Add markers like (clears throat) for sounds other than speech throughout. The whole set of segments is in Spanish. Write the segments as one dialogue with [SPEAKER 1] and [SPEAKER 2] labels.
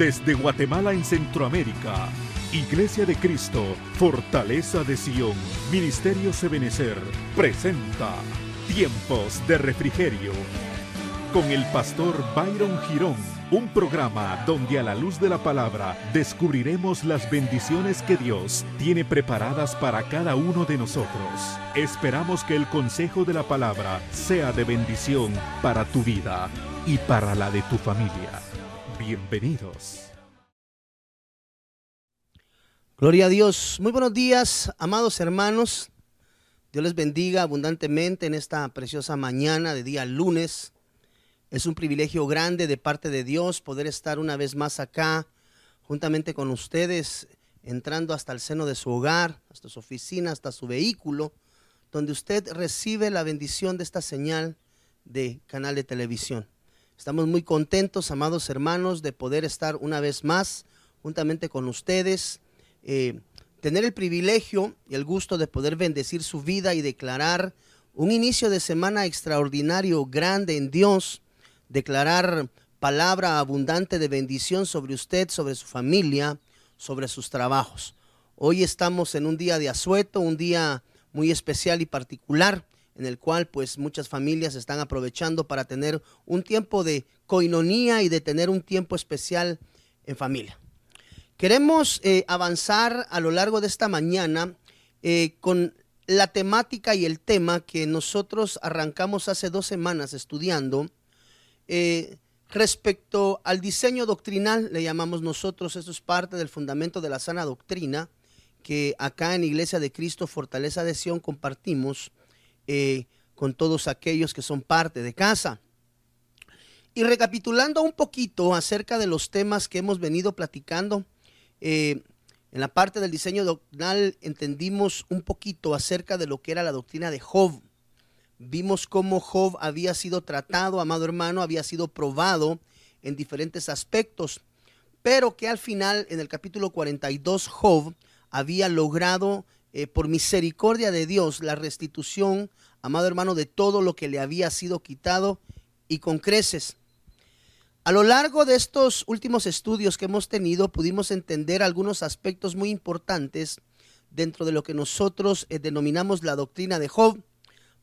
[SPEAKER 1] Desde Guatemala en Centroamérica, Iglesia de Cristo, Fortaleza de Sion, Ministerio Sebenecer, presenta Tiempos de Refrigerio con el pastor Byron Girón, un programa donde a la luz de la palabra descubriremos las bendiciones que Dios tiene preparadas para cada uno de nosotros. Esperamos que el consejo de la palabra sea de bendición para tu vida y para la de tu familia. Bienvenidos.
[SPEAKER 2] Gloria a Dios. Muy buenos días, amados hermanos. Dios les bendiga abundantemente en esta preciosa mañana de día lunes. Es un privilegio grande de parte de Dios poder estar una vez más acá juntamente con ustedes, entrando hasta el seno de su hogar, hasta su oficina, hasta su vehículo, donde usted recibe la bendición de esta señal de canal de televisión. Estamos muy contentos, amados hermanos, de poder estar una vez más juntamente con ustedes, eh, tener el privilegio y el gusto de poder bendecir su vida y declarar un inicio de semana extraordinario, grande en Dios declarar palabra abundante de bendición sobre usted, sobre su familia, sobre sus trabajos. Hoy estamos en un día de asueto, un día muy especial y particular en el cual pues muchas familias están aprovechando para tener un tiempo de coinonía y de tener un tiempo especial en familia. Queremos eh, avanzar a lo largo de esta mañana eh, con la temática y el tema que nosotros arrancamos hace dos semanas estudiando eh, respecto al diseño doctrinal, le llamamos nosotros, eso es parte del fundamento de la sana doctrina, que acá en Iglesia de Cristo, Fortaleza de Sion, compartimos eh, con todos aquellos que son parte de casa. Y recapitulando un poquito acerca de los temas que hemos venido platicando, eh, en la parte del diseño doctrinal entendimos un poquito acerca de lo que era la doctrina de Job. Vimos cómo Job había sido tratado, amado hermano, había sido probado en diferentes aspectos, pero que al final, en el capítulo 42, Job había logrado, eh, por misericordia de Dios, la restitución, amado hermano, de todo lo que le había sido quitado y con creces. A lo largo de estos últimos estudios que hemos tenido, pudimos entender algunos aspectos muy importantes dentro de lo que nosotros eh, denominamos la doctrina de Job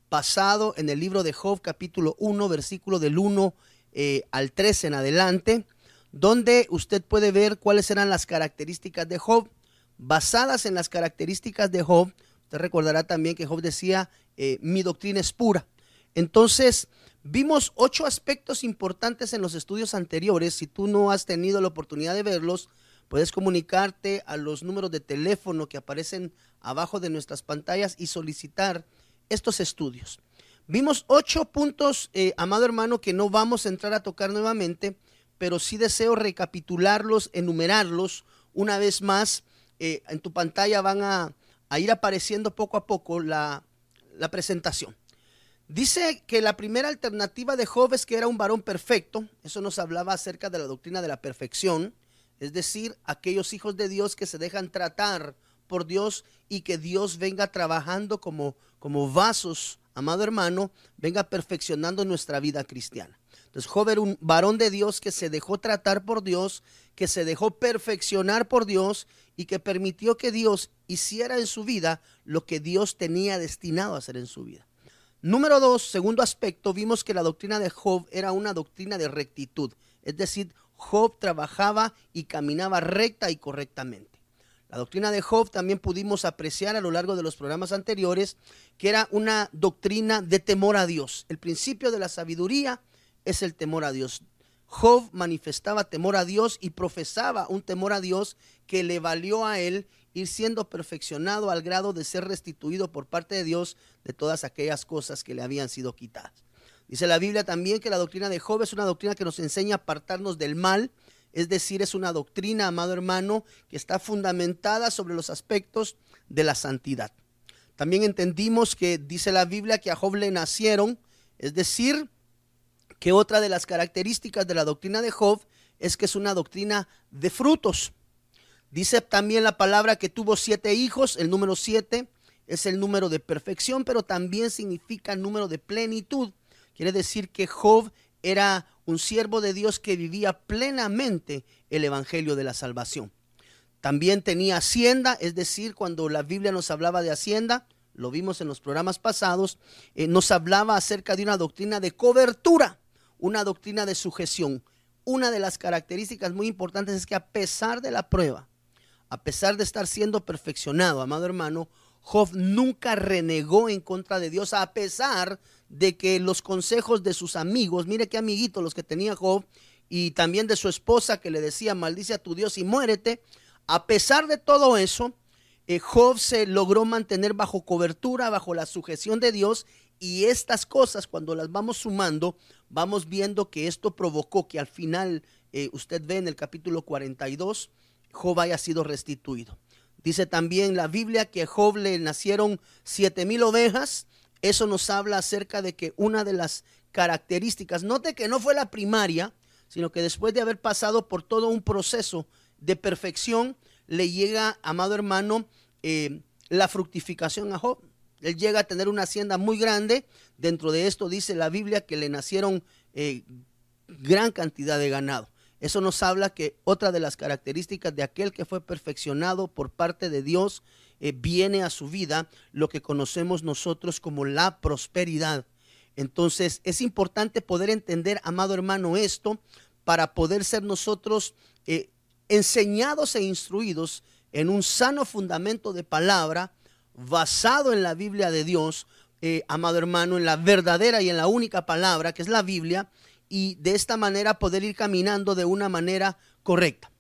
[SPEAKER 2] basado en el libro de Job capítulo 1, versículo del 1 eh, al 13 en adelante, donde usted puede ver cuáles eran las características de Job. Basadas en las características de Job, usted recordará también que Job decía, eh, mi doctrina es pura. Entonces, vimos ocho aspectos importantes en los estudios anteriores. Si tú no has tenido la oportunidad de verlos, puedes comunicarte a los números de teléfono que aparecen abajo de nuestras pantallas y solicitar estos estudios. Vimos ocho puntos, eh, amado hermano, que no vamos a entrar a tocar nuevamente, pero sí deseo recapitularlos, enumerarlos una vez más. Eh, en tu pantalla van a, ir apareciendo poco a poco la, la presentación. Dice que la primera alternativa de Job es que era un varón perfecto. Eso nos hablaba acerca de la doctrina de la perfección. Es decir, aquellos hijos de Dios que se dejan tratar por Dios y que Dios venga trabajando como, como vasos, amado hermano, venga perfeccionando nuestra vida cristiana. Entonces, Job era un varón de Dios que se dejó tratar por Dios, que se dejó perfeccionar por Dios y que permitió que Dios hiciera en su vida lo que Dios tenía destinado a hacer en su vida. Número dos, segundo aspecto, vimos que la doctrina de Job era una doctrina de rectitud. Es decir, Job trabajaba y caminaba recta y correctamente. La doctrina de Job también pudimos apreciar a lo largo de los programas anteriores que era una doctrina de temor a Dios. El principio de la sabiduría es el temor a Dios. Job manifestaba temor a Dios y profesaba un temor a Dios que le valió a él ir siendo perfeccionado al grado de ser restituido por parte de Dios de todas aquellas cosas que le habían sido quitadas. Dice la Biblia también que la doctrina de Job es una doctrina que nos enseña a apartarnos del mal es decir, es una doctrina, amado hermano, que está fundamentada sobre los aspectos de la santidad. También entendimos que dice la Biblia que a Job le nacieron, es decir, que otra de las características de la doctrina de Job es que es una doctrina de frutos. Dice también la palabra que tuvo siete hijos, el número siete es el número de perfección, pero también significa número de plenitud. Quiere decir que Job era un siervo de Dios que vivía plenamente el Evangelio de la salvación. También tenía hacienda, es decir, cuando la Biblia nos hablaba de hacienda, lo vimos en los programas pasados, eh, nos hablaba acerca de una doctrina de cobertura, una doctrina de sujeción. Una de las características muy importantes es que a pesar de la prueba, a pesar de estar siendo perfeccionado, amado hermano, Job nunca renegó en contra de Dios, a pesar de que los consejos de sus amigos, mire qué amiguitos los que tenía Job, y también de su esposa que le decía, maldice a tu Dios y muérete, a pesar de todo eso, eh, Job se logró mantener bajo cobertura, bajo la sujeción de Dios, y estas cosas, cuando las vamos sumando, vamos viendo que esto provocó que al final, eh, usted ve en el capítulo 42, Job haya sido restituido. Dice también la Biblia que a Job le nacieron siete mil ovejas. Eso nos habla acerca de que una de las características, note que no fue la primaria, sino que después de haber pasado por todo un proceso de perfección, le llega, amado hermano, eh, la fructificación a Job. Él llega a tener una hacienda muy grande. Dentro de esto dice la Biblia que le nacieron eh, gran cantidad de ganado. Eso nos habla que otra de las características de aquel que fue perfeccionado por parte de Dios eh, viene a su vida lo que conocemos nosotros como la prosperidad. Entonces es importante poder entender, amado hermano, esto para poder ser nosotros eh, enseñados e instruidos en un sano fundamento de palabra basado en la Biblia de Dios, eh, amado hermano, en la verdadera y en la única palabra que es la Biblia, y de esta manera poder ir caminando de una manera correcta.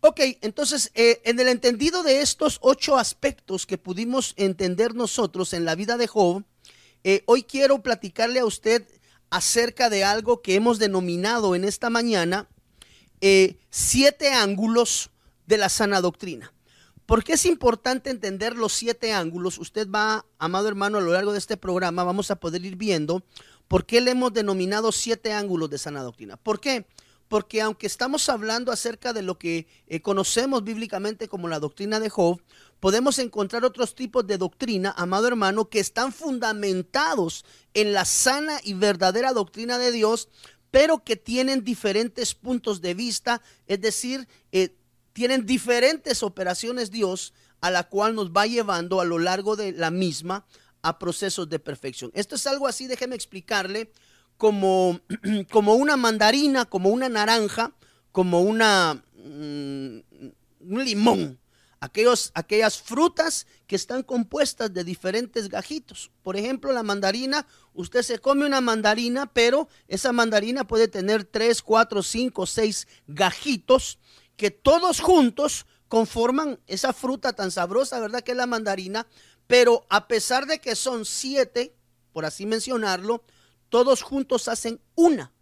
[SPEAKER 2] Ok, entonces, eh, en el entendido de estos ocho aspectos que pudimos entender nosotros en la vida de Job, eh, hoy quiero platicarle a usted acerca de algo que hemos denominado en esta mañana siete ángulos de la sana doctrina. ¿Por qué es importante entender los siete ángulos? Usted va, amado hermano, a lo largo de este programa vamos a poder ir viendo ¿Por qué le hemos denominado siete ángulos de sana doctrina? ¿Por qué? Porque aunque estamos hablando acerca de lo que eh, conocemos bíblicamente como la doctrina de Job, podemos encontrar otros tipos de doctrina, amado hermano, que están fundamentados en la sana y verdadera doctrina de Dios, pero que tienen diferentes puntos de vista, es decir, eh, tienen diferentes operaciones Dios a la cual nos va llevando a lo largo de la misma a procesos de perfección. Esto es algo así, déjeme explicarle, como, (clears throat) como una mandarina, como una naranja, como una, mm, un limón. Aquellos, aquellas frutas que están compuestas de diferentes gajitos. Por ejemplo, la mandarina, usted se come una mandarina, pero esa mandarina puede tener tres, cuatro, cinco, seis gajitos que todos juntos conforman esa fruta tan sabrosa, ¿verdad? Que es la mandarina, pero a pesar de que son siete, por así mencionarlo, todos juntos hacen una.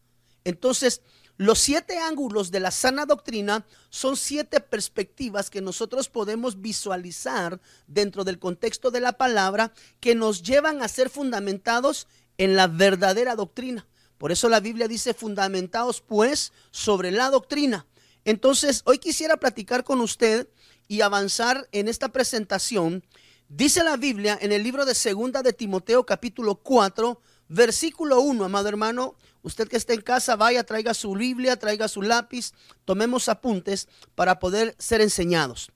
[SPEAKER 2] Entonces, los siete ángulos de la sana doctrina son siete perspectivas que nosotros podemos visualizar dentro del contexto de la palabra que nos llevan a ser fundamentados en la verdadera doctrina. Por eso la Biblia dice fundamentados pues sobre la doctrina. Entonces, hoy quisiera platicar con usted y avanzar en esta presentación. Dice la Biblia en el libro de Segunda de Timoteo capítulo 4, versículo 1, amado hermano, usted que está en casa, vaya, traiga su Biblia, traiga su lápiz, tomemos apuntes para poder ser enseñados.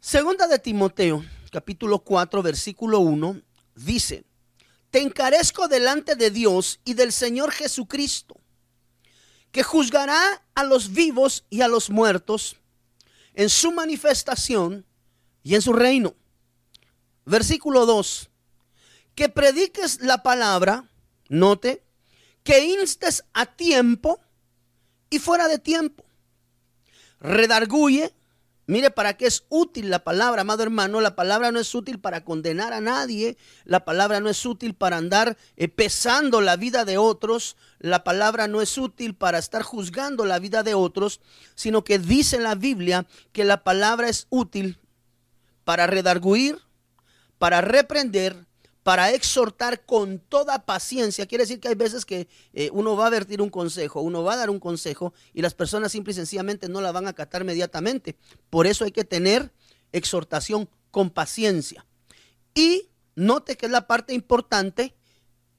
[SPEAKER 2] Segunda de Timoteo capítulo 4, versículo 1, dice, te encarezco delante de Dios y del Señor Jesucristo, que juzgará a los vivos y a los muertos en su manifestación y en su reino Versículo 2. Que prediques la palabra, note, que instes a tiempo y fuera de tiempo. Redarguye. Mire para qué es útil la palabra, amado hermano. La palabra no es útil para condenar a nadie. La palabra no es útil para andar eh, pesando la vida de otros. La palabra no es útil para estar juzgando la vida de otros, sino que dice la Biblia que la palabra es útil para redarguir, para reprender, para exhortar con toda paciencia. Quiere decir que hay veces que eh, uno va a vertir un consejo, uno va a dar un consejo y las personas simple y sencillamente no la van a acatar inmediatamente. Por eso hay que tener exhortación con paciencia. Y note que es la parte importante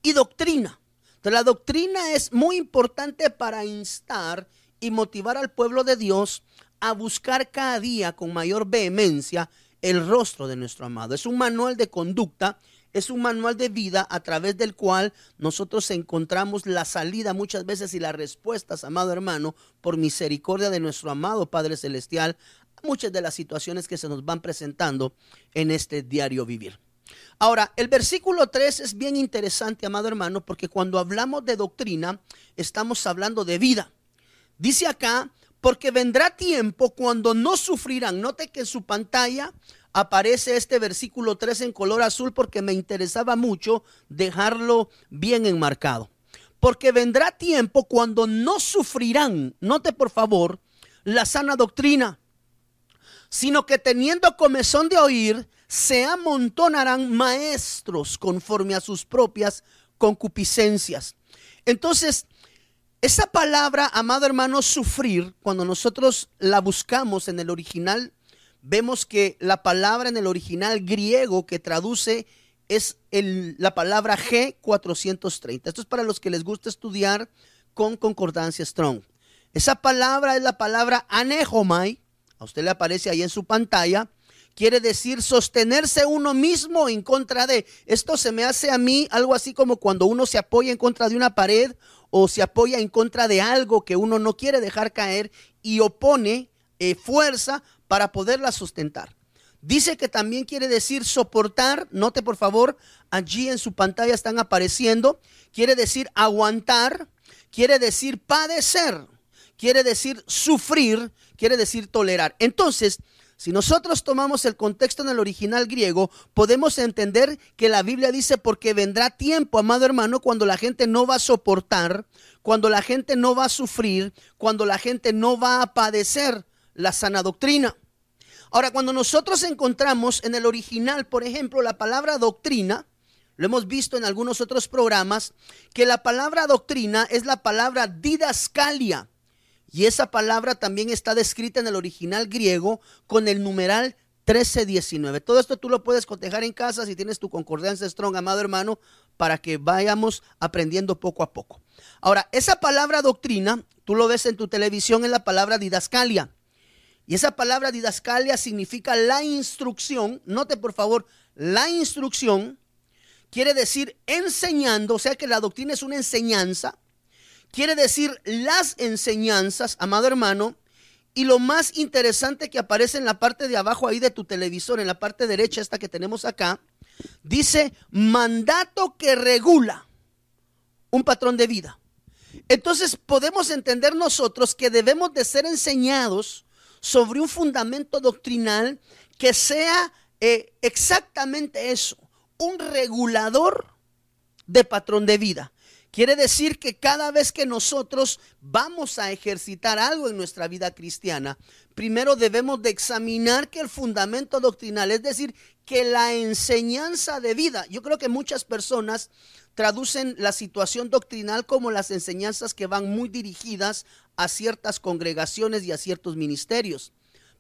[SPEAKER 2] y doctrina. La doctrina es muy importante para instar y motivar al pueblo de Dios a buscar cada día con mayor vehemencia el rostro de nuestro amado. Es un manual de conducta, es un manual de vida a través del cual nosotros encontramos la salida muchas veces y las respuestas, amado hermano, por misericordia de nuestro amado Padre Celestial, a muchas de las situaciones que se nos van presentando en este diario vivir. Ahora, el versículo 3 es bien interesante, amado hermano, porque cuando hablamos de doctrina, estamos hablando de vida. Dice acá, porque vendrá tiempo cuando no sufrirán. Note que en su pantalla aparece este versículo 3 en color azul porque me interesaba mucho dejarlo bien enmarcado. Porque vendrá tiempo cuando no sufrirán, note por favor, la sana doctrina, sino que teniendo comezón de oír, se amontonarán maestros conforme a sus propias concupiscencias. Entonces, esa palabra, amado hermano, sufrir, cuando nosotros la buscamos en el original, vemos que la palabra en el original griego que traduce es la palabra G430. Esto es para los que les gusta estudiar con concordancia strong. Esa palabra es la palabra anehomai. A usted le aparece ahí en su pantalla. Quiere decir sostenerse uno mismo en contra de. Esto se me hace a mí algo así como cuando uno se apoya en contra de una pared o se apoya en contra de algo que uno no quiere dejar caer y opone eh, fuerza para poderla sustentar. Dice que también quiere decir soportar, note por favor, allí en su pantalla están apareciendo, quiere decir aguantar, quiere decir padecer, quiere decir sufrir, quiere decir tolerar. Entonces, si nosotros tomamos el contexto en el original griego, podemos entender que la Biblia dice porque vendrá tiempo, amado hermano, cuando la gente no va a soportar, cuando la gente no va a sufrir, cuando la gente no va a padecer la sana doctrina. Ahora, cuando nosotros encontramos en el original, por ejemplo, la palabra doctrina, lo hemos visto en algunos otros programas, que la palabra doctrina es la palabra didascalia. Y esa palabra también está descrita en el original griego con el numeral 1319. Todo esto tú lo puedes cotejar en casa si tienes tu concordancia strong, amado hermano, para que vayamos aprendiendo poco a poco. Ahora, esa palabra doctrina, tú lo ves en tu televisión en la palabra didascalia. Y esa palabra didascalia significa la instrucción. Note por favor, la instrucción quiere decir enseñando, o sea que la doctrina es una enseñanza quiere decir las enseñanzas, amado hermano, y lo más interesante que aparece en la parte de abajo ahí de tu televisor, en la parte derecha esta que tenemos acá, dice mandato que regula un patrón de vida. Entonces podemos entender nosotros que debemos de ser enseñados sobre un fundamento doctrinal que sea eh, exactamente eso, un regulador de patrón de vida. Quiere decir que cada vez que nosotros vamos a ejercitar algo en nuestra vida cristiana, primero debemos de examinar que el fundamento doctrinal, es decir, que la enseñanza de vida, yo creo que muchas personas traducen la situación doctrinal como las enseñanzas que van muy dirigidas a ciertas congregaciones y a ciertos ministerios.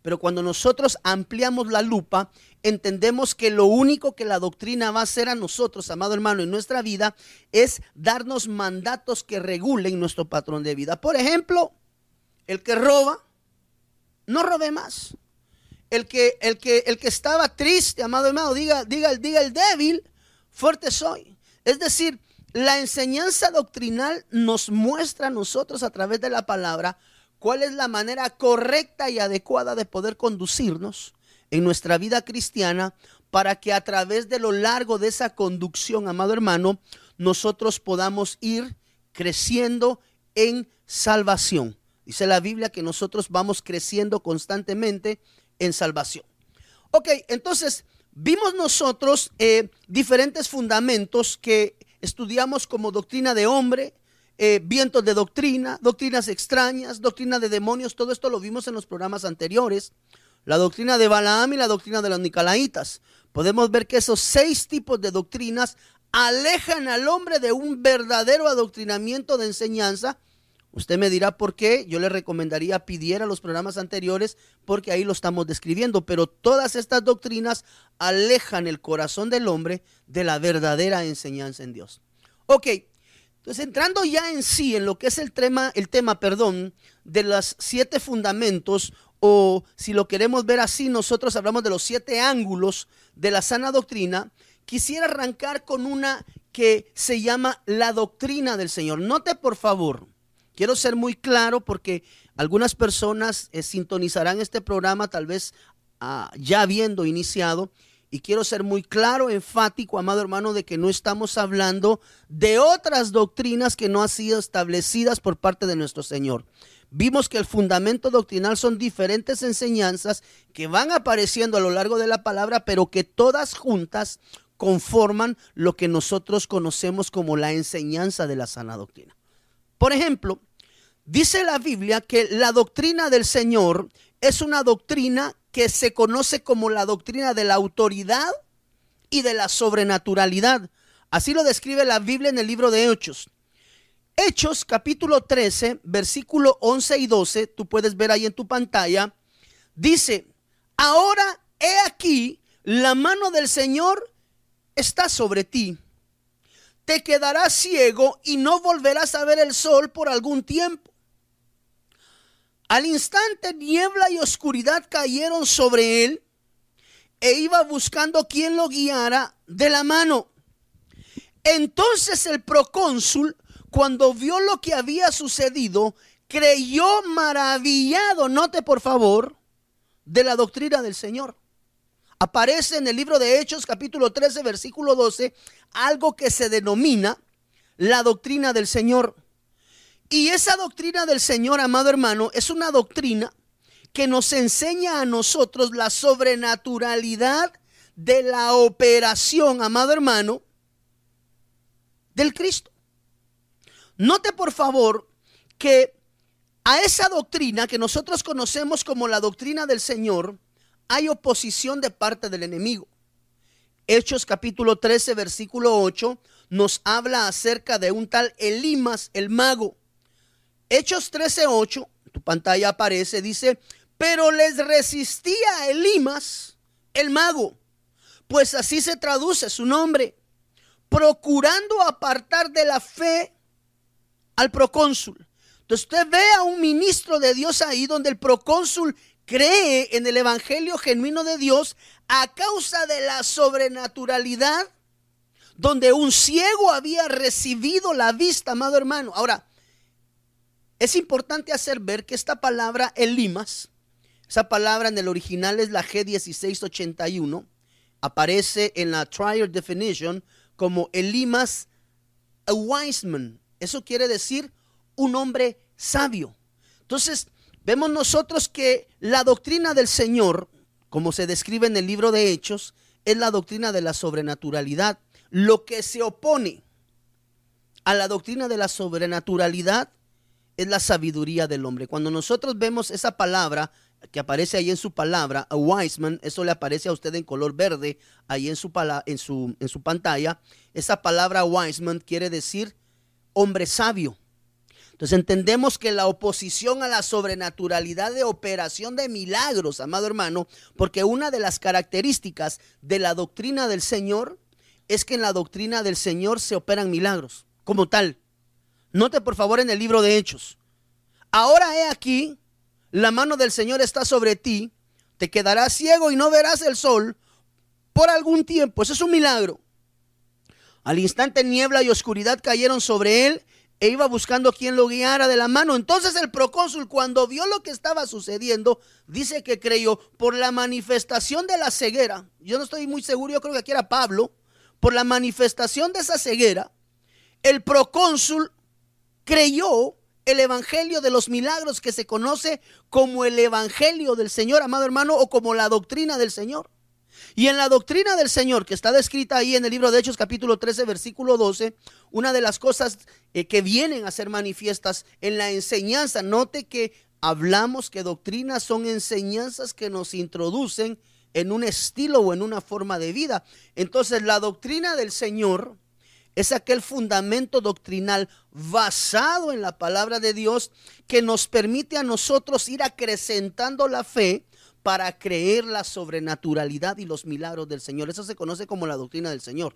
[SPEAKER 2] Pero cuando nosotros ampliamos la lupa, entendemos que lo único que la doctrina va a hacer a nosotros, amado hermano, en nuestra vida, es darnos mandatos que regulen nuestro patrón de vida. Por ejemplo, el que roba, no robe más. El que, el que, el que estaba triste, amado hermano, diga, diga, diga el débil, fuerte soy. Es decir, la enseñanza doctrinal nos muestra a nosotros a través de la palabra cuál es la manera correcta y adecuada de poder conducirnos en nuestra vida cristiana para que a través de lo largo de esa conducción, amado hermano, nosotros podamos ir creciendo en salvación. Dice la Biblia que nosotros vamos creciendo constantemente en salvación. Ok, entonces vimos nosotros eh, diferentes fundamentos que estudiamos como doctrina de hombre, eh, vientos de doctrina, doctrinas extrañas, doctrina de demonios, todo esto lo vimos en los programas anteriores. La doctrina de Balaam y la doctrina de los Nicolaitas. Podemos ver que esos seis tipos de doctrinas alejan al hombre de un verdadero adoctrinamiento de enseñanza. Usted me dirá por qué. Yo le recomendaría pidiera los programas anteriores porque ahí lo estamos describiendo. Pero todas estas doctrinas alejan el corazón del hombre de la verdadera enseñanza en Dios. Ok, Entonces, entrando ya en sí, en lo que es el tema, el tema, perdón, de los siete fundamentos, o si lo queremos ver así, nosotros hablamos de los siete ángulos de la sana doctrina, quisiera arrancar con una que se llama la doctrina del Señor. Note por favor, quiero ser muy claro porque algunas personas eh, sintonizarán este programa tal vez ah, ya habiendo iniciado y quiero ser muy claro, enfático, amado hermano, de que no estamos hablando de otras doctrinas que no han sido establecidas por parte de nuestro Señor. Vimos que el fundamento doctrinal son diferentes enseñanzas que van apareciendo a lo largo de la palabra, pero que todas juntas conforman lo que nosotros conocemos como la enseñanza de la sana doctrina. Por ejemplo, dice la Biblia que la doctrina del Señor es una doctrina que se conoce como la doctrina de la autoridad y de la sobrenaturalidad. Así lo describe la Biblia en el libro de Hechos. Hechos capítulo 13, versículo 11 y 12, tú puedes ver ahí en tu pantalla, dice, ahora he aquí, la mano del Señor está sobre ti. Te quedarás ciego y no volverás a ver el sol por algún tiempo. Al instante niebla y oscuridad cayeron sobre él e iba buscando quien lo guiara de la mano. Entonces el procónsul, cuando vio lo que había sucedido, creyó maravillado, note por favor, de la doctrina del Señor. Aparece en el libro de Hechos capítulo 13 versículo 12 algo que se denomina la doctrina del Señor. Y esa doctrina del Señor, amado hermano, es una doctrina que nos enseña a nosotros la sobrenaturalidad de la operación, amado hermano, del Cristo. Note por favor que a esa doctrina que nosotros conocemos como la doctrina del Señor, hay oposición de parte del enemigo. Hechos capítulo 13, versículo 8, nos habla acerca de un tal Elimas, el mago. Hechos 13:8, tu pantalla aparece, dice, pero les resistía Elimas, el mago, pues así se traduce su nombre, procurando apartar de la fe al procónsul. Entonces usted ve a un ministro de Dios ahí donde el procónsul cree en el evangelio genuino de Dios a causa de la sobrenaturalidad donde un ciego había recibido la vista, amado hermano. Ahora, es importante hacer ver que esta palabra elimas, esa palabra en el original es la G1681, aparece en la Trial Definition como elimas a wise man. Eso quiere decir un hombre sabio. Entonces, vemos nosotros que la doctrina del Señor, como se describe en el libro de Hechos, es la doctrina de la sobrenaturalidad. Lo que se opone a la doctrina de la sobrenaturalidad es la sabiduría del hombre. Cuando nosotros vemos esa palabra que aparece ahí en su palabra, a wise man, eso le aparece a usted en color verde ahí en su, en su, en su pantalla. Esa palabra wise man quiere decir hombre sabio. Entonces entendemos que la oposición a la sobrenaturalidad de operación de milagros, amado hermano, porque una de las características de la doctrina del Señor es que en la doctrina del Señor se operan milagros, como tal. Note por favor en el libro de Hechos. Ahora he aquí, la mano del Señor está sobre ti, te quedarás ciego y no verás el sol por algún tiempo. Eso es un milagro. Al instante niebla y oscuridad cayeron sobre él e iba buscando quien lo guiara de la mano. Entonces el procónsul cuando vio lo que estaba sucediendo, dice que creyó por la manifestación de la ceguera. Yo no estoy muy seguro, yo creo que aquí era Pablo. Por la manifestación de esa ceguera, el procónsul creyó el evangelio de los milagros que se conoce como el evangelio del Señor, amado hermano, o como la doctrina del Señor. Y en la doctrina del Señor, que está descrita ahí en el libro de Hechos capítulo 13, versículo 12, una de las cosas eh, que vienen a ser manifiestas en la enseñanza, note que hablamos que doctrinas son enseñanzas que nos introducen en un estilo o en una forma de vida. Entonces la doctrina del Señor es aquel fundamento doctrinal basado en la palabra de Dios que nos permite a nosotros ir acrecentando la fe para creer la sobrenaturalidad y los milagros del Señor. Eso se conoce como la doctrina del Señor.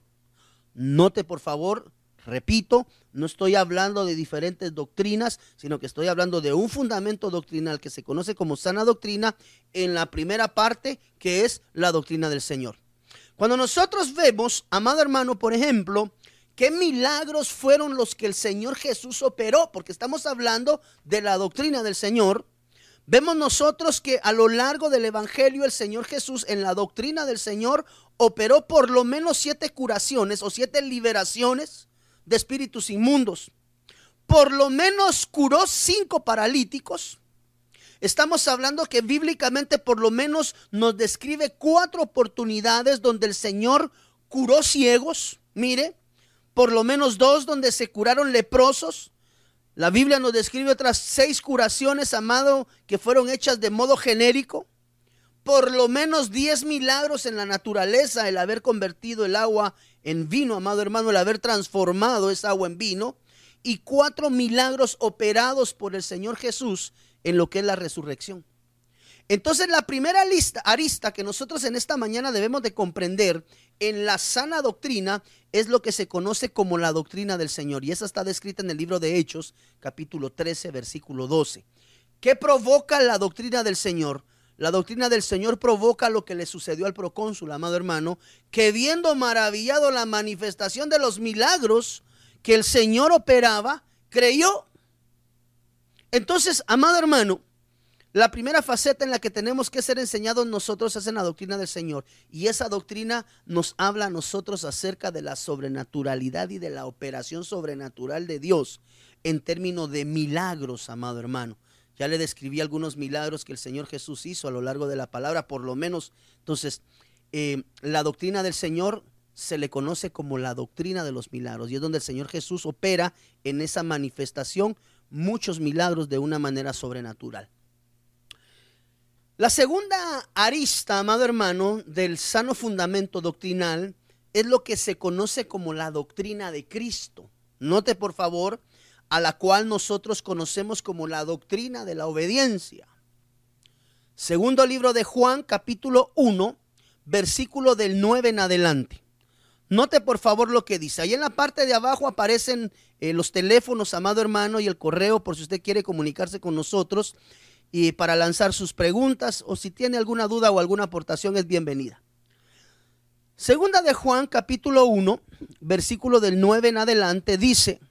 [SPEAKER 2] Note por favor Repito, no estoy hablando de diferentes doctrinas, sino que estoy hablando de un fundamento doctrinal que se conoce como sana doctrina en la primera parte, que es la doctrina del Señor. Cuando nosotros vemos, amado hermano, por ejemplo, qué milagros fueron los que el Señor Jesús operó, porque estamos hablando de la doctrina del Señor, vemos nosotros que a lo largo del Evangelio el Señor Jesús en la doctrina del Señor operó por lo menos siete curaciones o siete liberaciones de espíritus inmundos. Por lo menos curó cinco paralíticos. Estamos hablando que bíblicamente por lo menos nos describe cuatro oportunidades donde el Señor curó ciegos. Mire, por lo menos dos donde se curaron leprosos. La Biblia nos describe otras seis curaciones, amado, que fueron hechas de modo genérico. Por lo menos diez milagros en la naturaleza, el haber convertido el agua en vino, amado hermano, el haber transformado esa agua en vino, y cuatro milagros operados por el Señor Jesús en lo que es la resurrección. Entonces la primera lista, arista que nosotros en esta mañana debemos de comprender en la sana doctrina es lo que se conoce como la doctrina del Señor. Y esa está descrita en el libro de Hechos, capítulo 13, versículo 12. ¿Qué provoca la doctrina del Señor? La doctrina del Señor provoca lo que le sucedió al procónsul, amado hermano, que viendo maravillado la manifestación de los milagros que el Señor operaba, creyó. Entonces, amado hermano, la primera faceta en la que tenemos que ser enseñados nosotros es en la doctrina del Señor. Y esa doctrina nos habla a nosotros acerca de la sobrenaturalidad y de la operación sobrenatural de Dios en términos de milagros, amado hermano. Ya le describí algunos milagros que el Señor Jesús hizo a lo largo de la palabra, por lo menos. Entonces, eh, la doctrina del Señor se le conoce como la doctrina de los milagros y es donde el Señor Jesús opera en esa manifestación muchos milagros de una manera sobrenatural. La segunda arista, amado hermano, del sano fundamento doctrinal es lo que se conoce como la doctrina de Cristo. Note por favor a la cual nosotros conocemos como la doctrina de la obediencia. Segundo libro de Juan, capítulo 1, versículo del 9 en adelante. Note por favor lo que dice. Ahí en la parte de abajo aparecen eh, los teléfonos, amado hermano, y el correo por si usted quiere comunicarse con nosotros y para lanzar sus preguntas o si tiene alguna duda o alguna aportación es bienvenida. Segunda de Juan, capítulo 1, versículo del 9 en adelante, dice,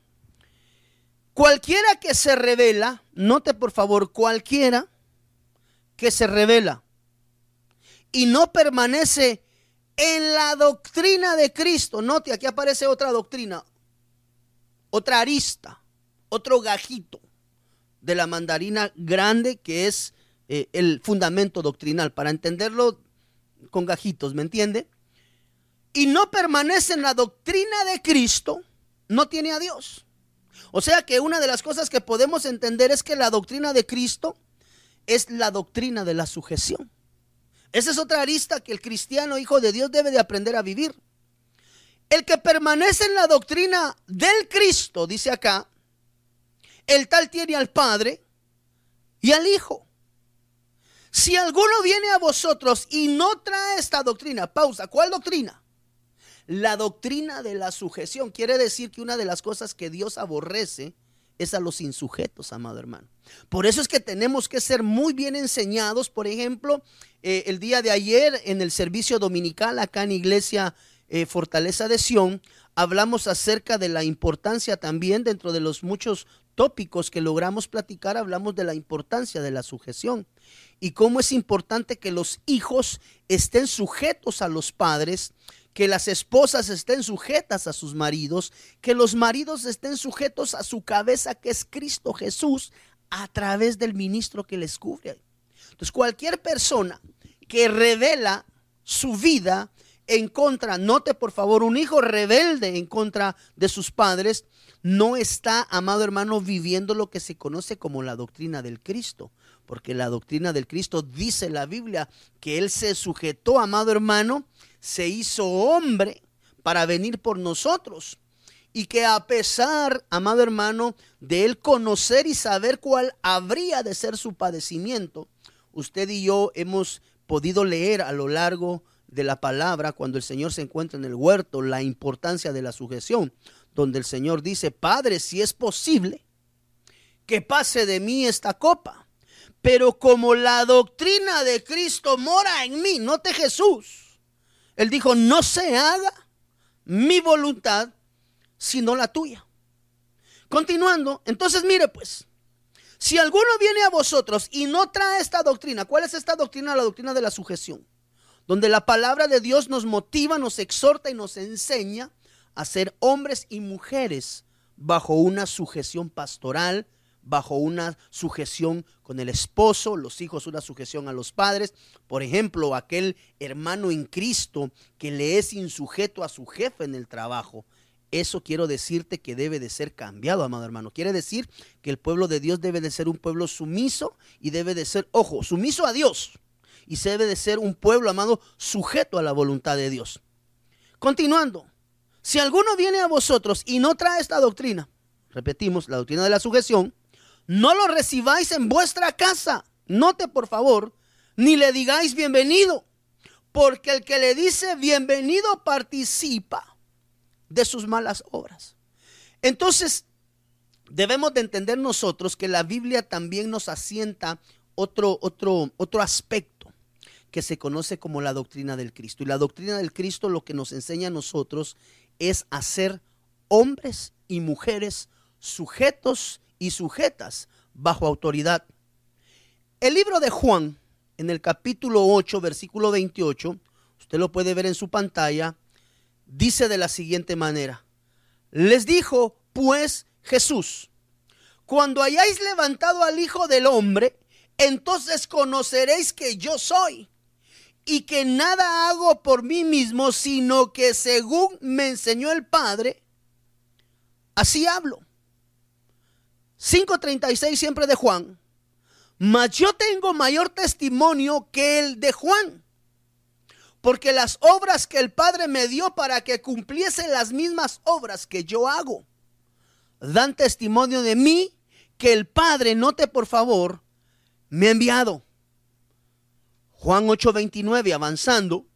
[SPEAKER 2] Cualquiera que se revela, note por favor, cualquiera que se revela y no permanece en la doctrina de Cristo. Note, aquí aparece otra doctrina, otra arista, otro gajito de la mandarina grande que es eh, el fundamento doctrinal. Para entenderlo con gajitos, ¿me entiende? Y no permanece en la doctrina de Cristo, no tiene a Dios. O sea que una de las cosas que podemos entender es que la doctrina de Cristo es la doctrina de la sujeción. Esa es otra arista que el cristiano hijo de Dios debe de aprender a vivir. El que permanece en la doctrina del Cristo, dice acá, el tal tiene al Padre y al Hijo. Si alguno viene a vosotros y no trae esta doctrina, pausa, ¿cuál doctrina? La doctrina de la sujeción quiere decir que una de las cosas que Dios aborrece es a los insujetos, amado hermano. Por eso es que tenemos que ser muy bien enseñados. Por ejemplo, eh, el día de ayer en el servicio dominical acá en Iglesia eh, Fortaleza de Sión, hablamos acerca de la importancia también dentro de los muchos tópicos que logramos platicar, hablamos de la importancia de la sujeción y cómo es importante que los hijos estén sujetos a los padres que las esposas estén sujetas a sus maridos, que los maridos estén sujetos a su cabeza, que es Cristo Jesús, a través del ministro que les cubre. Entonces, cualquier persona que revela su vida en contra, note por favor, un hijo rebelde en contra de sus padres, no está, amado hermano, viviendo lo que se conoce como la doctrina del Cristo. Porque la doctrina del Cristo dice la Biblia que Él se sujetó, amado hermano, se hizo hombre para venir por nosotros. Y que a pesar, amado hermano, de él conocer y saber cuál habría de ser su padecimiento, usted y yo hemos podido leer a lo largo de la palabra cuando el Señor se encuentra en el huerto la importancia de la sujeción. Donde el Señor dice, Padre, si es posible, que pase de mí esta copa. Pero como la doctrina de Cristo mora en mí, note Jesús, Él dijo, no se haga mi voluntad, sino la tuya. Continuando, entonces mire pues, si alguno viene a vosotros y no trae esta doctrina, ¿cuál es esta doctrina? La doctrina de la sujeción, donde la palabra de Dios nos motiva, nos exhorta y nos enseña a ser hombres y mujeres bajo una sujeción pastoral, bajo una sujeción con el esposo, los hijos una sujeción a los padres. Por ejemplo, aquel hermano en Cristo que le es insujeto a su jefe en el trabajo. Eso quiero decirte que debe de ser cambiado, amado hermano. Quiere decir que el pueblo de Dios debe de ser un pueblo sumiso y debe de ser, ojo, sumiso a Dios. Y se debe de ser un pueblo, amado, sujeto a la voluntad de Dios. Continuando, si alguno viene a vosotros y no trae esta doctrina, repetimos, la doctrina de la sujeción, no lo recibáis en vuestra casa. Note por favor, ni le digáis bienvenido, porque el que le dice bienvenido participa de sus malas obras. Entonces, debemos de entender nosotros que la Biblia también nos asienta otro, otro, otro aspecto que se conoce como la doctrina del Cristo. Y la doctrina del Cristo lo que nos enseña a nosotros es hacer hombres y mujeres sujetos y sujetas bajo autoridad. El libro de Juan, en el capítulo 8, versículo 28, usted lo puede ver en su pantalla, dice de la siguiente manera, les dijo pues Jesús, cuando hayáis levantado al Hijo del Hombre, entonces conoceréis que yo soy y que nada hago por mí mismo, sino que según me enseñó el Padre, así hablo. 5.36 siempre de Juan. Mas yo tengo mayor testimonio que el de Juan. Porque las obras que el Padre me dio para que cumpliese las mismas obras que yo hago, dan testimonio de mí que el Padre, note por favor, me ha enviado. Juan 8:29, avanzando,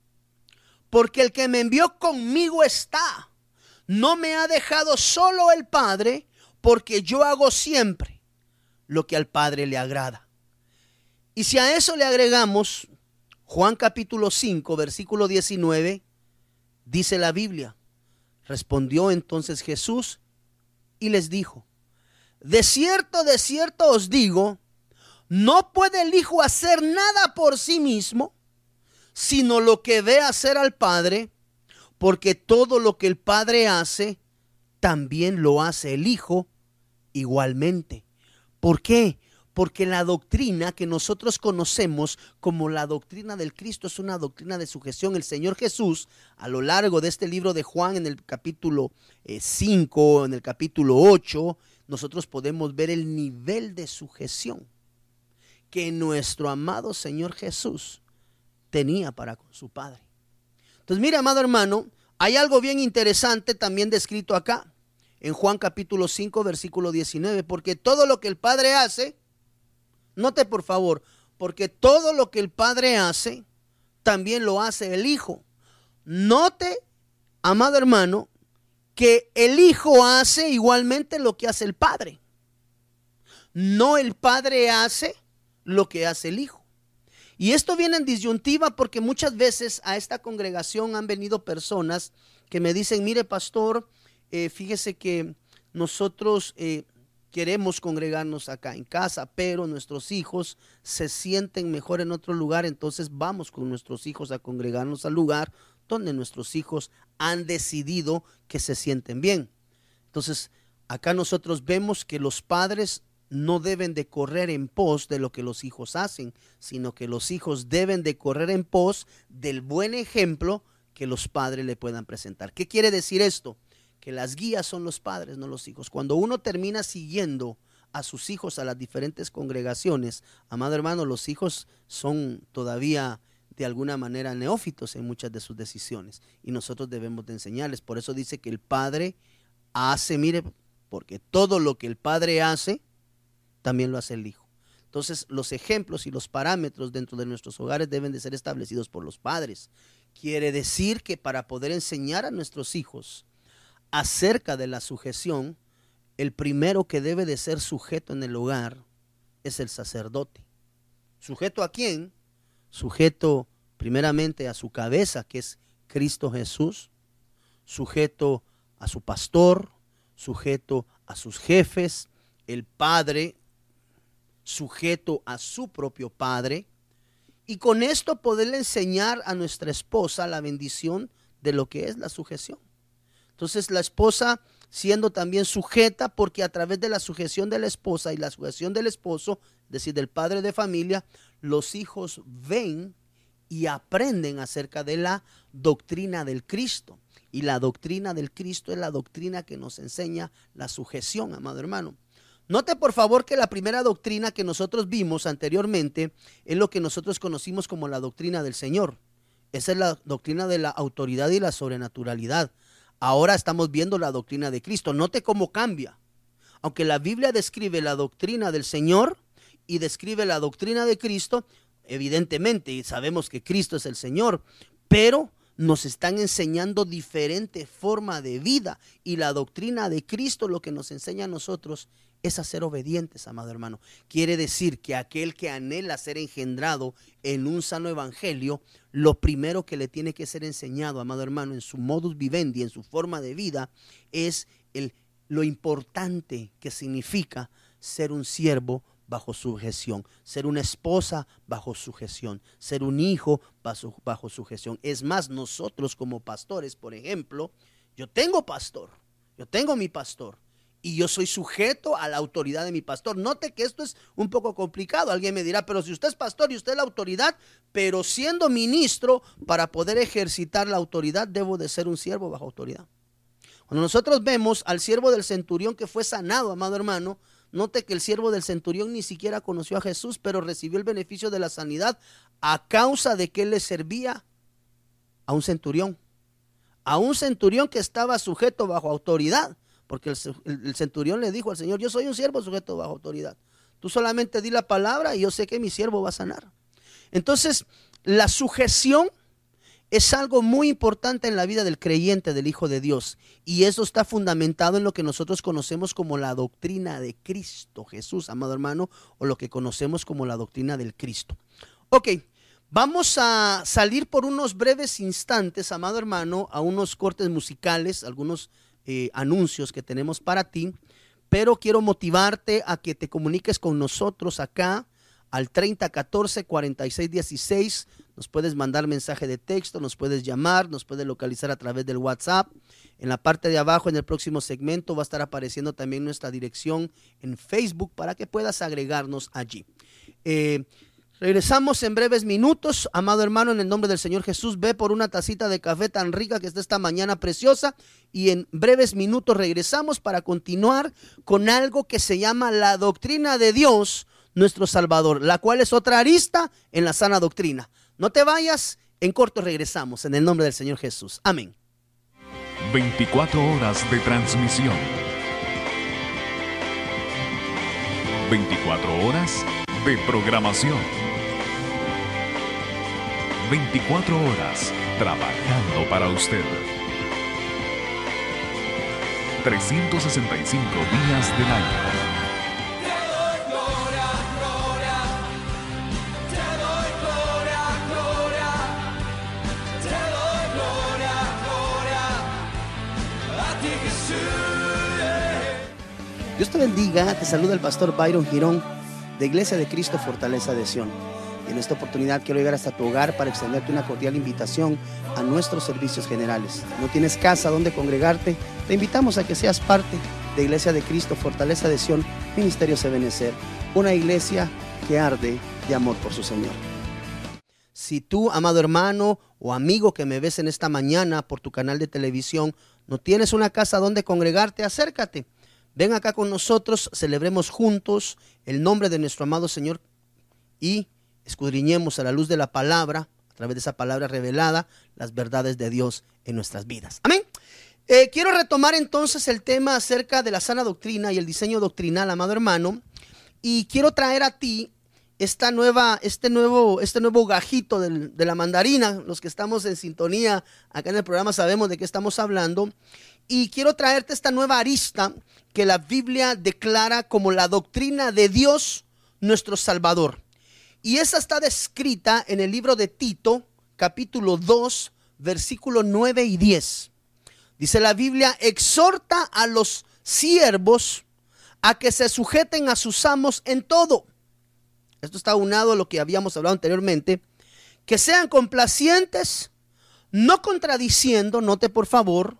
[SPEAKER 2] porque el que me envió conmigo está. No me ha dejado solo el Padre, porque yo hago siempre lo que al Padre le agrada. Y si a eso le agregamos Juan capítulo 5, versículo 19, dice la Biblia, respondió entonces Jesús y les dijo, de cierto, de cierto os digo, no puede el Hijo hacer nada por sí mismo, sino lo que ve hacer al Padre, porque todo lo que el Padre hace, también lo hace el Hijo igualmente. ¿Por qué? Porque la doctrina que nosotros conocemos como la doctrina del Cristo es una doctrina de sujeción. El Señor Jesús, a lo largo de este libro de Juan, en el capítulo 5, eh, en el capítulo 8, nosotros podemos ver el nivel de sujeción que nuestro amado Señor Jesús tenía para con su Padre. Entonces, mire, amado hermano, hay algo bien interesante también descrito acá en Juan capítulo 5, versículo 19, porque todo lo que el Padre hace, note por favor, porque todo lo que el Padre hace, también lo hace el Hijo. Note, amado hermano, que el Hijo hace igualmente lo que hace el Padre. No el Padre hace lo que hace el Hijo. Y esto viene en disyuntiva porque muchas veces a esta congregación han venido personas que me dicen, mire pastor, eh, fíjese que nosotros eh, queremos congregarnos acá en casa, pero nuestros hijos se sienten mejor en otro lugar, entonces vamos con nuestros hijos a congregarnos al lugar donde nuestros hijos han decidido que se sienten bien. Entonces, acá nosotros vemos que los padres no deben de correr en pos de lo que los hijos hacen, sino que los hijos deben de correr en pos del buen ejemplo que los padres le puedan presentar. ¿Qué quiere decir esto? que las guías son los padres, no los hijos. Cuando uno termina siguiendo a sus hijos a las diferentes congregaciones, amado hermano, los hijos son todavía de alguna manera neófitos en muchas de sus decisiones y nosotros debemos de enseñarles. Por eso dice que el padre hace, mire, porque todo lo que el padre hace, también lo hace el hijo. Entonces, los ejemplos y los parámetros dentro de nuestros hogares deben de ser establecidos por los padres. Quiere decir que para poder enseñar a nuestros hijos acerca de la sujeción, el primero que debe de ser sujeto en el hogar es el sacerdote. ¿Sujeto a quién? Sujeto primeramente a su cabeza, que es Cristo Jesús, sujeto a su pastor, sujeto a sus jefes, el padre, sujeto a su propio padre, y con esto poderle enseñar a nuestra esposa la bendición de lo que es la sujeción. Entonces la esposa siendo también sujeta, porque a través de la sujeción de la esposa y la sujeción del esposo, es decir, del padre de familia, los hijos ven y aprenden acerca de la doctrina del Cristo. Y la doctrina del Cristo es la doctrina que nos enseña la sujeción, amado hermano. Note por favor que la primera doctrina que nosotros vimos anteriormente es lo que nosotros conocimos como la doctrina del Señor. Esa es la doctrina de la autoridad y la sobrenaturalidad. Ahora estamos viendo la doctrina de Cristo. Note cómo cambia. Aunque la Biblia describe la doctrina del Señor y describe la doctrina de Cristo, evidentemente sabemos que Cristo es el Señor, pero nos están enseñando diferente forma de vida y la doctrina de Cristo lo que nos enseña a nosotros es a ser obedientes, amado hermano. Quiere decir que aquel que anhela ser engendrado en un sano evangelio, lo primero que le tiene que ser enseñado, amado hermano, en su modus vivendi, en su forma de vida, es el, lo importante que significa ser un siervo bajo sujeción, ser una esposa bajo sujeción, ser un hijo bajo, bajo sujeción. Es más, nosotros como pastores, por ejemplo, yo tengo pastor, yo tengo mi pastor, y yo soy sujeto a la autoridad de mi pastor. Note que esto es un poco complicado. Alguien me dirá, pero si usted es pastor y usted es la autoridad, pero siendo ministro, para poder ejercitar la autoridad, debo de ser un siervo bajo autoridad. Cuando nosotros vemos al siervo del centurión que fue sanado, amado hermano, note que el siervo del centurión ni siquiera conoció a Jesús, pero recibió el beneficio de la sanidad a causa de que él le servía a un centurión. A un centurión que estaba sujeto bajo autoridad. Porque el, centurión le dijo al Señor, yo soy un siervo sujeto bajo autoridad. Tú solamente di la palabra y yo sé que mi siervo va a sanar. Entonces, la sujeción es algo muy importante en la vida del creyente, del Hijo de Dios. Y eso está fundamentado en lo que nosotros conocemos como la doctrina de Cristo Jesús, amado hermano, o lo que conocemos como la doctrina del Cristo. Ok, vamos a salir por unos breves instantes, amado hermano, a unos cortes musicales, algunos eh, anuncios que tenemos para ti, pero quiero motivarte a que te comuniques con nosotros acá al 3014 4616. Nos puedes mandar mensaje de texto, nos puedes llamar, nos puedes localizar a través del WhatsApp. En la parte de abajo, en el próximo segmento, va a estar apareciendo también nuestra dirección en Facebook para que puedas agregarnos allí. Eh, Regresamos en breves minutos. Amado hermano, en el nombre del Señor Jesús, ve por una tacita de café tan rica que está esta mañana preciosa. Y en breves minutos regresamos para continuar con algo que se llama la doctrina de Dios, nuestro Salvador, la cual es otra arista en la sana doctrina. No te vayas, en corto regresamos en el nombre del Señor Jesús. Amén.
[SPEAKER 1] 24 horas de transmisión. 24 horas de programación 24 horas trabajando para usted. 365 días del año.
[SPEAKER 2] Dios te bendiga, te saluda el pastor Byron Girón de Iglesia de Cristo Fortaleza de Sion. En esta oportunidad quiero llegar hasta tu hogar para extenderte una cordial invitación a nuestros servicios generales. no tienes casa donde congregarte, te invitamos a que seas parte de Iglesia de Cristo, Fortaleza de Sion, Ministerio Sebenecer, una iglesia que arde de amor por su Señor. Si tú, amado hermano o amigo que me ves en esta mañana por tu canal de televisión, no tienes una casa donde congregarte, acércate. Ven acá con nosotros, celebremos juntos el nombre de nuestro amado Señor y escudriñemos a la luz de la palabra, a través de esa palabra revelada, las verdades de Dios en nuestras vidas. Amén. Eh, quiero retomar entonces el tema acerca de la sana doctrina y el diseño doctrinal, amado hermano, y quiero traer a ti esta nueva, este, nuevo, este nuevo gajito de la mandarina. Los que estamos en sintonía acá en el programa sabemos de qué estamos hablando. Y quiero traerte esta nueva arista que la Biblia declara como la doctrina de Dios nuestro Salvador. Y esa está descrita en el libro de Tito, capítulo 2, versículos 9 y 10. Dice la Biblia, exhorta a los siervos a que se sujeten a sus amos en todo. Esto está unado a lo que habíamos hablado anteriormente. Que sean complacientes, no contradiciendo, note por favor,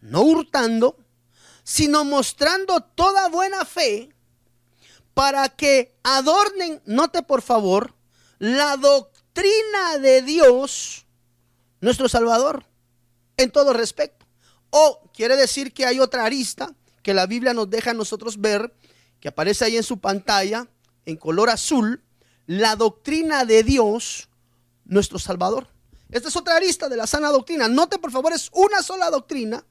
[SPEAKER 2] no hurtando, sino mostrando toda buena fe para que adornen, note por favor, la doctrina de Dios, nuestro Salvador, en todo respecto. O quiere decir que hay otra arista que la Biblia nos deja a nosotros ver, que aparece ahí en su pantalla, en color azul, la doctrina de Dios, nuestro Salvador. Esta es otra arista de la sana doctrina. Note por favor, es una sola doctrina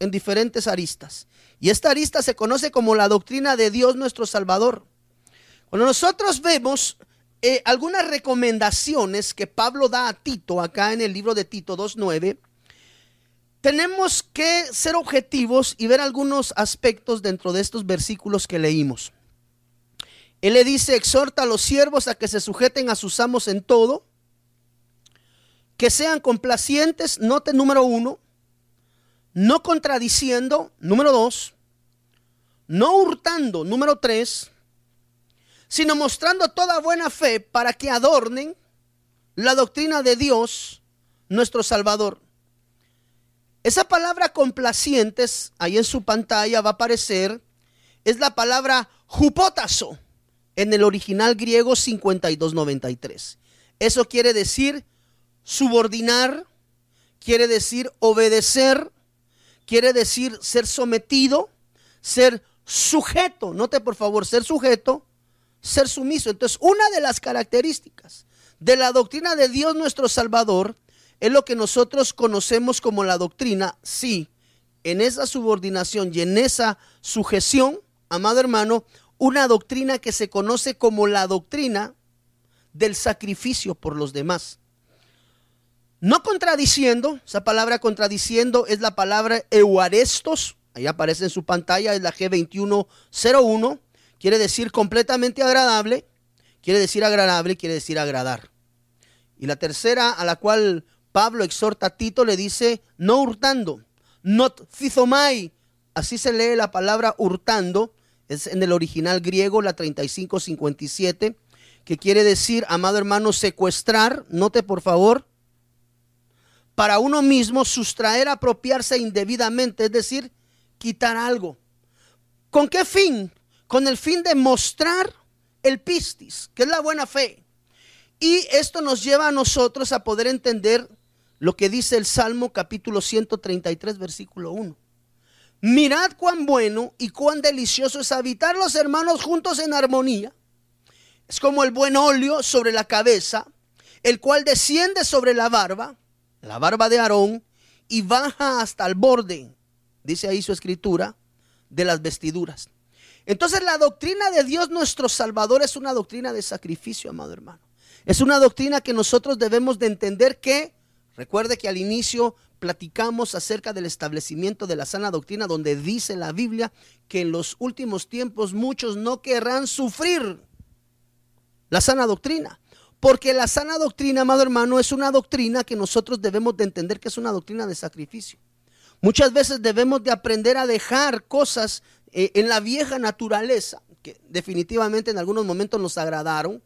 [SPEAKER 2] en diferentes aristas. Y esta arista se conoce como la doctrina de Dios nuestro Salvador. Cuando nosotros vemos eh, algunas recomendaciones que Pablo da a Tito acá en el libro de Tito 2.9, tenemos que ser objetivos y ver algunos aspectos dentro de estos versículos que leímos. Él le dice, exhorta a los siervos a que se sujeten a sus amos en todo, que sean complacientes, note número uno, no contradiciendo, número dos, no hurtando, número tres, sino mostrando toda buena fe para que adornen la doctrina de Dios, nuestro Salvador. Esa palabra complacientes, ahí en su pantalla va a aparecer, es la palabra jupotazo en el original griego 5293. Eso quiere decir subordinar, quiere decir obedecer, quiere decir ser sometido, ser sujeto. Note por favor, ser sujeto, ser sumiso. Entonces, una de las características de la doctrina de Dios nuestro Salvador es lo que nosotros conocemos como la doctrina, sí, en esa subordinación y en esa sujeción, amado hermano, una doctrina que se conoce como la doctrina del sacrificio por los demás. No contradiciendo, esa palabra contradiciendo es la palabra euarestos, ahí aparece en su pantalla, es la G2101, quiere decir completamente agradable, quiere decir agradable, quiere decir agradar. Y la tercera a la cual Pablo exhorta a Tito le dice, no hurtando, not fizomai, así se lee la palabra hurtando, es en el original griego la 3557, que quiere decir, amado hermano, secuestrar, note por favor, para uno mismo sustraer, apropiarse indebidamente, es decir, quitar algo. ¿Con qué fin? Con el fin de mostrar el pistis, que es la buena fe. Y esto nos lleva a nosotros a poder entender lo que dice el Salmo capítulo 133, versículo 1. Mirad cuán bueno y cuán delicioso es habitar los hermanos juntos en armonía. Es como el buen óleo sobre la cabeza, el cual desciende sobre la barba, la barba de Aarón, y baja hasta el borde, dice ahí su escritura, de las vestiduras. Entonces la doctrina de Dios nuestro Salvador es una doctrina de sacrificio, amado hermano. Es una doctrina que nosotros debemos de entender que, recuerde que al inicio platicamos acerca del establecimiento de la sana doctrina, donde dice la Biblia que en los últimos tiempos muchos no querrán sufrir la sana doctrina. Porque la sana doctrina, amado hermano, es una doctrina que nosotros debemos de entender que es una doctrina de sacrificio. Muchas veces debemos de aprender a dejar cosas eh, en la vieja naturaleza, que definitivamente en algunos momentos nos agradaron,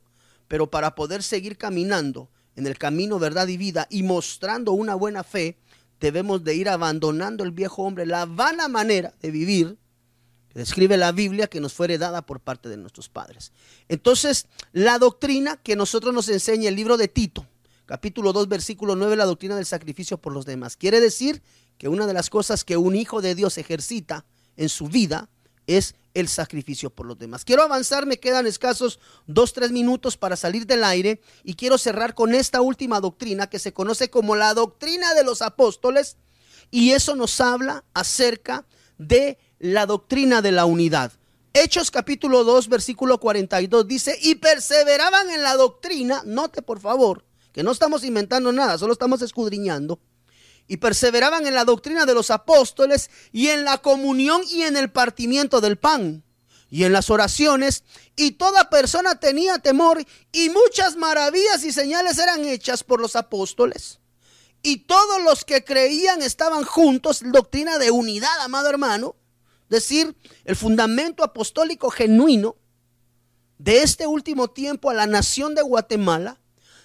[SPEAKER 2] pero para poder seguir caminando en el camino verdad y vida y mostrando una buena fe, debemos de ir abandonando el viejo hombre, la vana manera de vivir describe la Biblia que nos fue heredada por parte de nuestros padres. Entonces, la doctrina que nosotros nos enseña el libro de Tito, capítulo 2, versículo 9, la doctrina del sacrificio por los demás. Quiere decir que una de las cosas que un hijo de Dios ejercita en su vida es el sacrificio por los demás. Quiero avanzar, me quedan escasos dos, tres minutos para salir del aire y quiero cerrar con esta última doctrina que se conoce como la doctrina de los apóstoles y eso nos habla acerca de la doctrina de la unidad. Hechos capítulo 2, versículo 42 dice, y perseveraban en la doctrina, note por favor, que no estamos inventando nada, solo estamos escudriñando, y perseveraban en la doctrina de los apóstoles y en la comunión y en el partimiento del pan y en las oraciones, y toda persona tenía temor, y muchas maravillas y señales eran hechas por los apóstoles. Y todos los que creían estaban juntos, doctrina de unidad, amado hermano, decir, el fundamento apostólico genuino de este último tiempo a la nación de Guatemala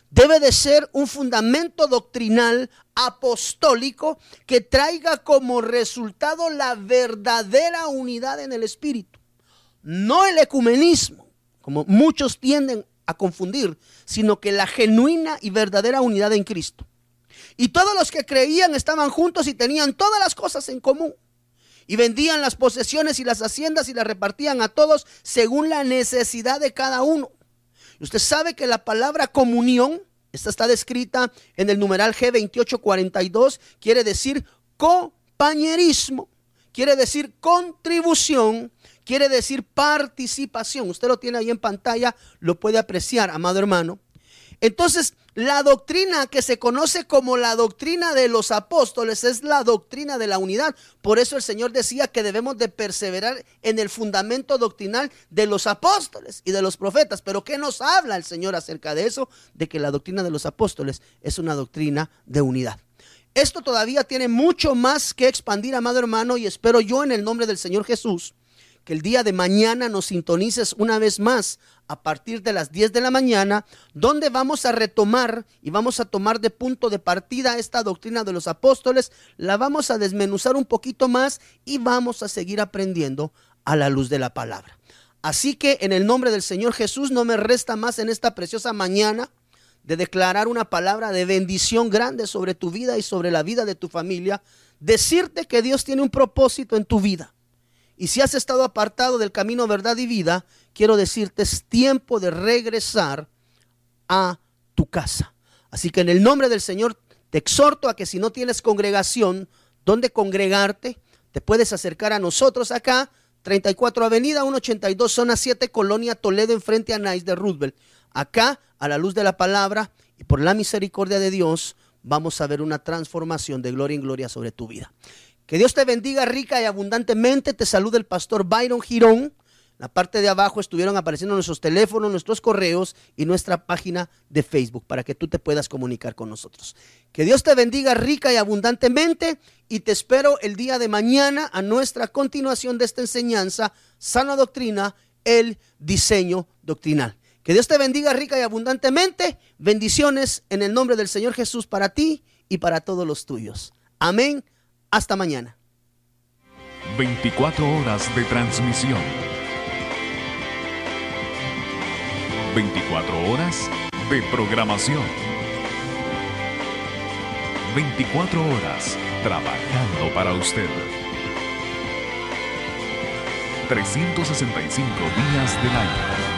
[SPEAKER 2] debe de ser un fundamento doctrinal apostólico que traiga como resultado la verdadera unidad en el espíritu. No el ecumenismo, como muchos tienden a confundir, sino que la genuina y verdadera unidad en Cristo. Y todos los que creían estaban juntos y tenían todas las cosas en común y vendían las posesiones y las haciendas y las repartían a todos según la necesidad de cada uno. usted sabe que la palabra comunión, esta está descrita en el numeral G2842, quiere decir compañerismo, quiere decir contribución, quiere decir participación. Usted lo tiene ahí en pantalla, lo puede apreciar, amado hermano. Entonces, la doctrina que se conoce como la doctrina de los apóstoles es la doctrina de la unidad. Por eso el Señor decía que debemos de perseverar en el fundamento doctrinal de los apóstoles y de los profetas. Pero ¿qué nos habla el Señor acerca de eso? De que la doctrina de los apóstoles es una doctrina de unidad. Esto todavía tiene mucho más que expandir, amado hermano, y espero yo en el nombre del Señor Jesús que el día de mañana nos sintonices una vez más a partir de las 10 de la mañana, donde vamos a retomar y vamos a tomar de punto de partida esta doctrina de los apóstoles, la vamos a desmenuzar un poquito más y vamos a seguir aprendiendo a la luz de la palabra. Así que en el nombre del Señor Jesús no me resta más en esta preciosa mañana de declarar una palabra de bendición grande sobre tu vida y sobre la vida de tu familia, decirte que Dios tiene un propósito en tu vida y si has estado apartado del camino verdad y vida, quiero decirte, es tiempo de regresar a tu casa. Así que en el nombre del Señor te exhorto a que si no tienes congregación, donde congregarte, te puedes acercar a nosotros acá, 34 Avenida 182, zona 7, Colonia Toledo, enfrente a Nice de Roosevelt. Acá, a la luz de la palabra y por la misericordia de Dios, vamos a ver una transformación de gloria en gloria sobre tu vida. Que Dios te bendiga rica y abundantemente. Te saluda el pastor Byron Girón. La parte de abajo estuvieron apareciendo nuestros teléfonos, nuestros correos y nuestra página de Facebook para que tú te puedas comunicar con nosotros. Que Dios te bendiga rica y abundantemente y te espero el día de mañana a nuestra continuación de esta enseñanza, sana doctrina, el diseño doctrinal. Que Dios te bendiga rica y abundantemente. Bendiciones en el nombre del Señor Jesús para ti y para todos los tuyos. Amén. Hasta mañana.
[SPEAKER 1] 24 horas de transmisión. 24 horas de programación. 24 horas trabajando para usted. 365 días del año.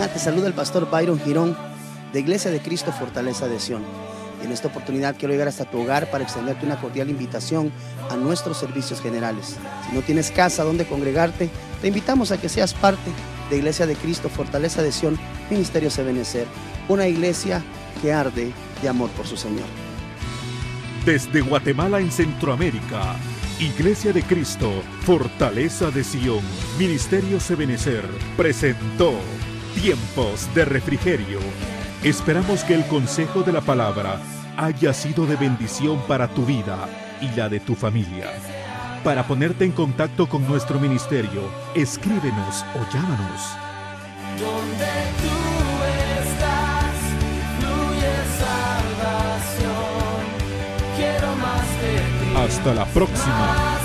[SPEAKER 2] Te saluda el pastor Byron Girón de Iglesia de Cristo Fortaleza de Sion. En esta oportunidad quiero llegar hasta tu hogar para extenderte una cordial invitación a nuestros servicios generales. Si no tienes casa donde congregarte, te invitamos a que seas parte de Iglesia de Cristo Fortaleza de Sion, Ministerio Sebenecer, una iglesia que arde de amor por su Señor.
[SPEAKER 1] Desde Guatemala en Centroamérica Iglesia de Cristo, Fortaleza de Sion, Ministerio Sebenecer, presentó Tiempos de Refrigerio. Esperamos que el consejo de la palabra haya sido de bendición para tu vida y la de tu familia. Para ponerte en contacto con nuestro ministerio, escríbenos o llámanos. Donde tú estás, salvación. Quiero más de Hasta la próxima.